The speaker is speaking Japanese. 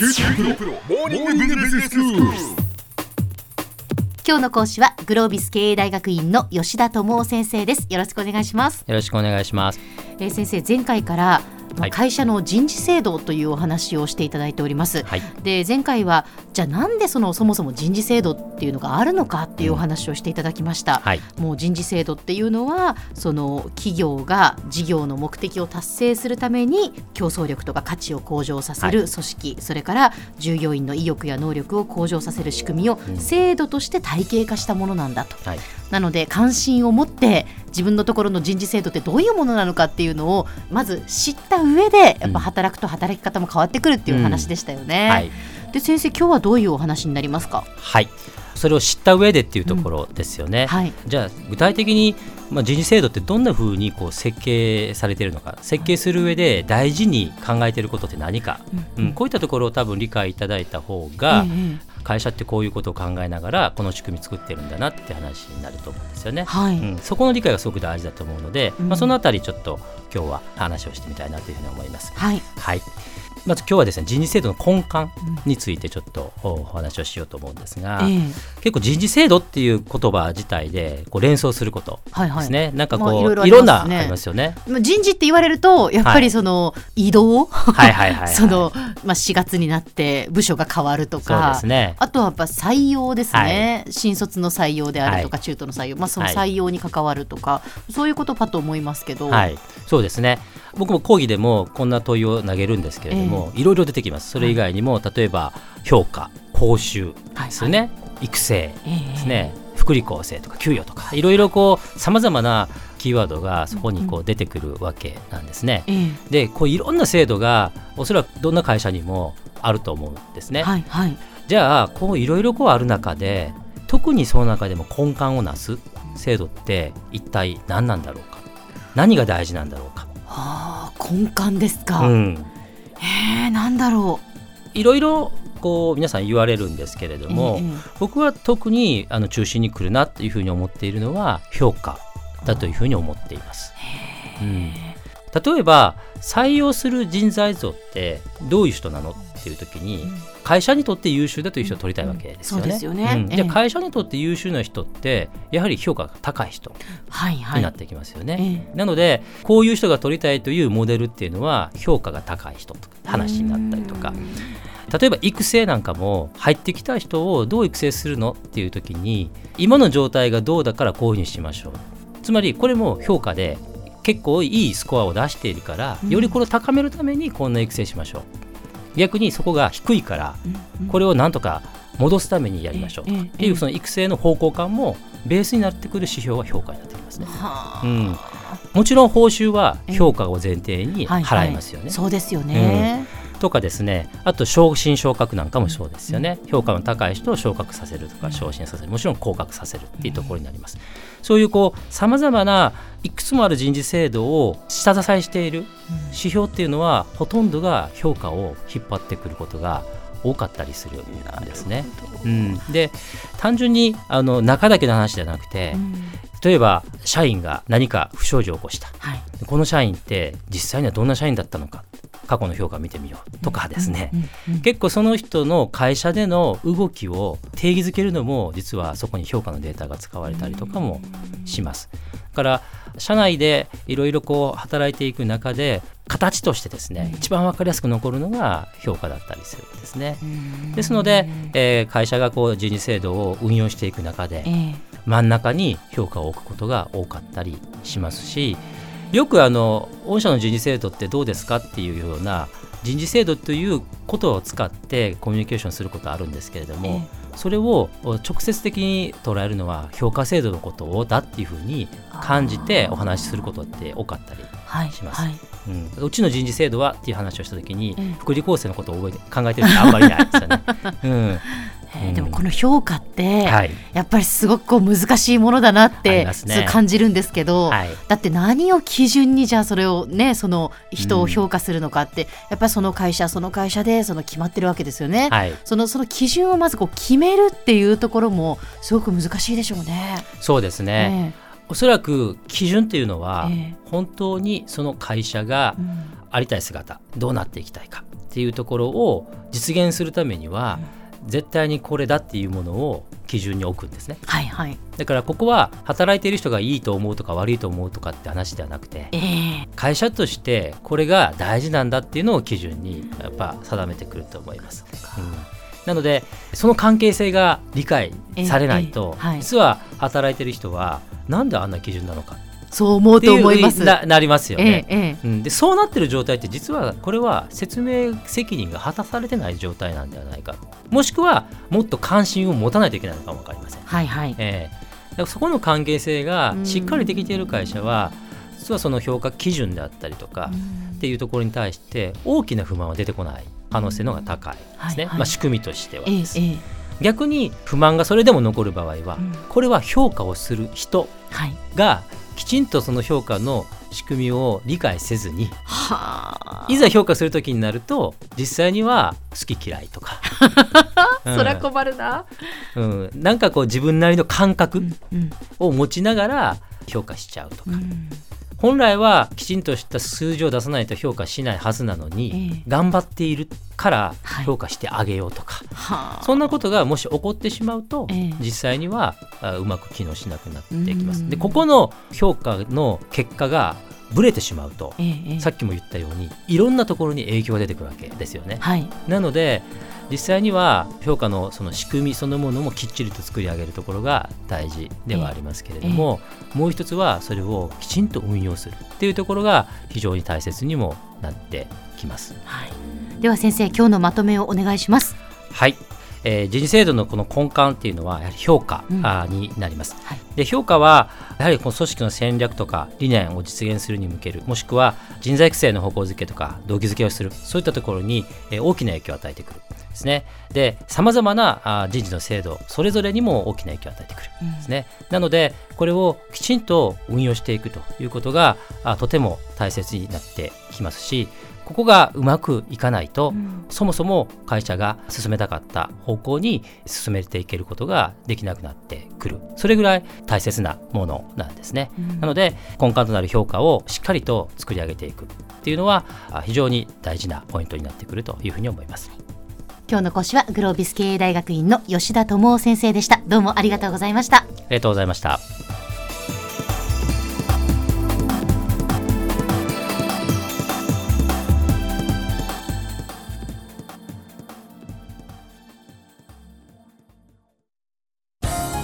QTPro モーニングビジネススクール今日の講師はグロービス経営大学院の吉田智夫先生です。よろしくお願いします、よろしくお願いします。えー先生前回から会社の人事制度というお話をしていただいております、はい。で前回はじゃあなんでそのそもそも人事制度っていうのがあるのかっていうお話をしていただきました、はい。もう人事制度っていうのはその企業が事業の目的を達成するために競争力とか価値を向上させる組織、それから従業員の意欲や能力を向上させる仕組みを制度として体系化したものなんだと。はい。なので関心を持って自分のところの人事制度ってどういうものなのかっていうのをまず知った上でやっぱ働くと働き方も変わってくるっていうお話でしたよね。はい。で先生今日はどういうお話になりますか？はい。それを知った上でっていうところですよね。はい。じゃあ具体的に、まあ、人事制度ってどんなふうにこう設計されているのか設計する上で大事に考えていることって何か、うんこういったところを多分理解いただいた方が、ええ会社ってこういうことを考えながらこの仕組み作ってるんだなって話になると思うんですよね。はい。うん、そこの理解がすごく大事だと思うので、うんまあ、そのあたりちょっと今日は話をしてみたいなというふうに思います。はい。はい。まず今日はですね人事制度の根幹についてちょっとお話をしようと思うんですが、ええ。結構人事制度っていう言葉自体でこう連想することはいはい。ですね、なんかこう、まあいろいろあいろんなありますよね。まあ人事って言われるとやっぱはいりその移動、はいはいはい、はい。そのまあ4月になって部署が変わるとそうかですね。あとはやっぱ採用ですね、新卒の採用であるとか、中途の採用、まあ、そのはい採用に関わるとか、そういうことかと思いますけど、はい、そうですね。僕も講義でもこんな問いを投げるんですけれども、いろいろ出てきます。それ以外にも、例えば評価、報酬ですよね、育成ええ。ですね、福利厚生とか給与とか、いろいろこうさまざまなキーワードがそこにこう出てくるわけなんですね。えで、こういろんな制度がおそらくどんな会社にもあると思うんですね。えはいはい。じゃあこういろいろこうある中で特にその中でも根幹をなす制度って一体何なんだろうか何が大事なんだろうか、はあ根幹ですか、うん、へえなんだろいろいろこう皆さん言われるんですけれどうも、ええ僕は特にあの中心に来るなというふうに思っているのは評価だというふうに思っています。うん、例えば採用する人材像ってどういう人なの？っていう時に会社にとって優秀だという人を取りたいわけですよね。じゃあ会社にとって優秀な人ってやはり評価が高い人はいはい。になってきますよね。えなのでこういう人が取りたいというモデルっていうのは評価が高い人とか話になったりとか。例えば育成なんかも入ってきた人をどう育成するのっていう時に今の状態がどうだからこういうふうにしましょう。つまりこれも評価で結構いいスコアを出しているからうん。よりこれを高めるためにこんな育成しましょう逆にそこが低いからうんこれをなんとか戻すためにやりましょうとかっていうその育成の方向感もベースになってくる指標が評価になってきますね。はあ。うん、もちろん報酬は評価を前提にはい払いますよね。そうですよね、とかですねあと昇進昇格なんかもそうですよね、評価の高い人を昇格させるとか昇進させる。もちろん降格させるっていうところになります、そういうこうさまざまないくつもある人事制度を下支えしている指標っていうのはほとんどが評価を引っ張ってくることが多かったりするんですね。うん、で単純にあの中だけの話じゃなくて、うん。例えば社員が何か不祥事を起こした。はい。この社員って実際にはどんな社員だったのか過去の評価を見てみようとかですね、結構その人の会社での動きを定義づけるのも実はそこに評価のデータが使われたりとかもします。だから社内でいろいろこう働いていく中で形としてですね一番分かりやすく残るのが評価だったりするんですね。ですので、えー会社がこう人事制度を運用していく中でええ。真ん中に評価を置くことが多かったりしますしよくあの御社の人事制度ってどうですかっていうような人事制度ということを使ってコミュニケーションすることあるんですけれども、それを直接的に捉えるのは評価制度のことをだっていうふうに感じてお話しすることって多かったり、はいします。はい、うん、うちの人事制度はっていう話をした時にええ。福利厚生のことを覚えて考えてる人あんまりいないですよね。うんえーでもこの評価って、はい。やっぱりすごくこう難しいものだなってね。感じるんですけど、はい。だって何を基準にじゃあそれをねその人を評価するのかって、やっぱりその会社その会社でその決まってるわけですよね。はい、そのその基準をまずこう決めるっていうところもすごく難しいでしょうね。そうですね、おそらく基準っていうのは、え本当にその会社がうん。ありたい姿どうなっていきたいかっていうところを実現するためには、絶対にこれだっていうものを基準に置くんですね。はいはい。だからここは働いている人がいいと思うとか悪いと思うとかって話ではなくてええ。会社としてこれが大事なんだっていうのを基準にやっぱ定めてくると思います。うん。なのでその関係性が理解されないと、ええはい。実は働いてる人はなんであんな基準なのかそう思うと思います。ななりますよえね。えええうん、でそうなってる状態って実はこれは説明責任が果たされてない状態なんではないか。もしくはもっと関心を持たないといけないのかも分かりません。はいはい。ええ。だからそこの関係性がしっかりできている会社は実はその評価基準であったりとかっていうところに対して大きな不満は出てこない可能性の方が高いですね、はいはい。まあ、仕組みとしてはええです、ええ。逆に不満がそれでも残る場合は、うん。これは評価をする人はい。がきちんとその評価の仕組みを理解せずにはあ。いざ評価する時になると実際には好き嫌いとか、うん。そりゃ困るな。うん、なんかこう自分なりの感覚うん。を持ちながら評価しちゃうとか、うん本来はきちんとした数字を出さないと評価しないはずなのに、ええ頑張っているからはい評価してあげようとか、はあ。そんなことがもし起こってしまうと、ええ実際にはあうまく機能しなくなっていきます。うんでここの評価の結果がブレてしまうと、ええええさっきも言ったようにいろんなところに影響が出てくるわけですよね。はい。なので実際には評価のその仕組みそのものもきっちりと作り上げるところが大事ではありますけれども、もう一つはそれをきちんと運用するっていうところが非常に大切にもなってきます。はい。では先生、今日のまとめをお願いします。はい、えー人事制度のこの根幹っていうのはやはり評価、うんになります。はいで評価はやはりこの組織の戦略とか理念を実現するに向けるもしくは人材育成の方向づけとか動機づけをするそういったところに、えー大きな影響を与えてくるですね。でさまざまな人事の制度それぞれにも大きな影響を与えてくるですね。なのでこれをきちんと運用していくということがあとても大切になってきますしここがうまくいかないと、うん。そもそも会社が進めたかった方向に進めていけることができなくなってくる。それぐらい大切なものなんですね、うん。なので根幹となる評価をしっかりと作り上げていくっていうのはあ非常に大事なポイントになってくるというふうに思います。今日の講師はグロービス経営大学院の吉田智夫先生でした。どうもありがとうございました。ありがとうございました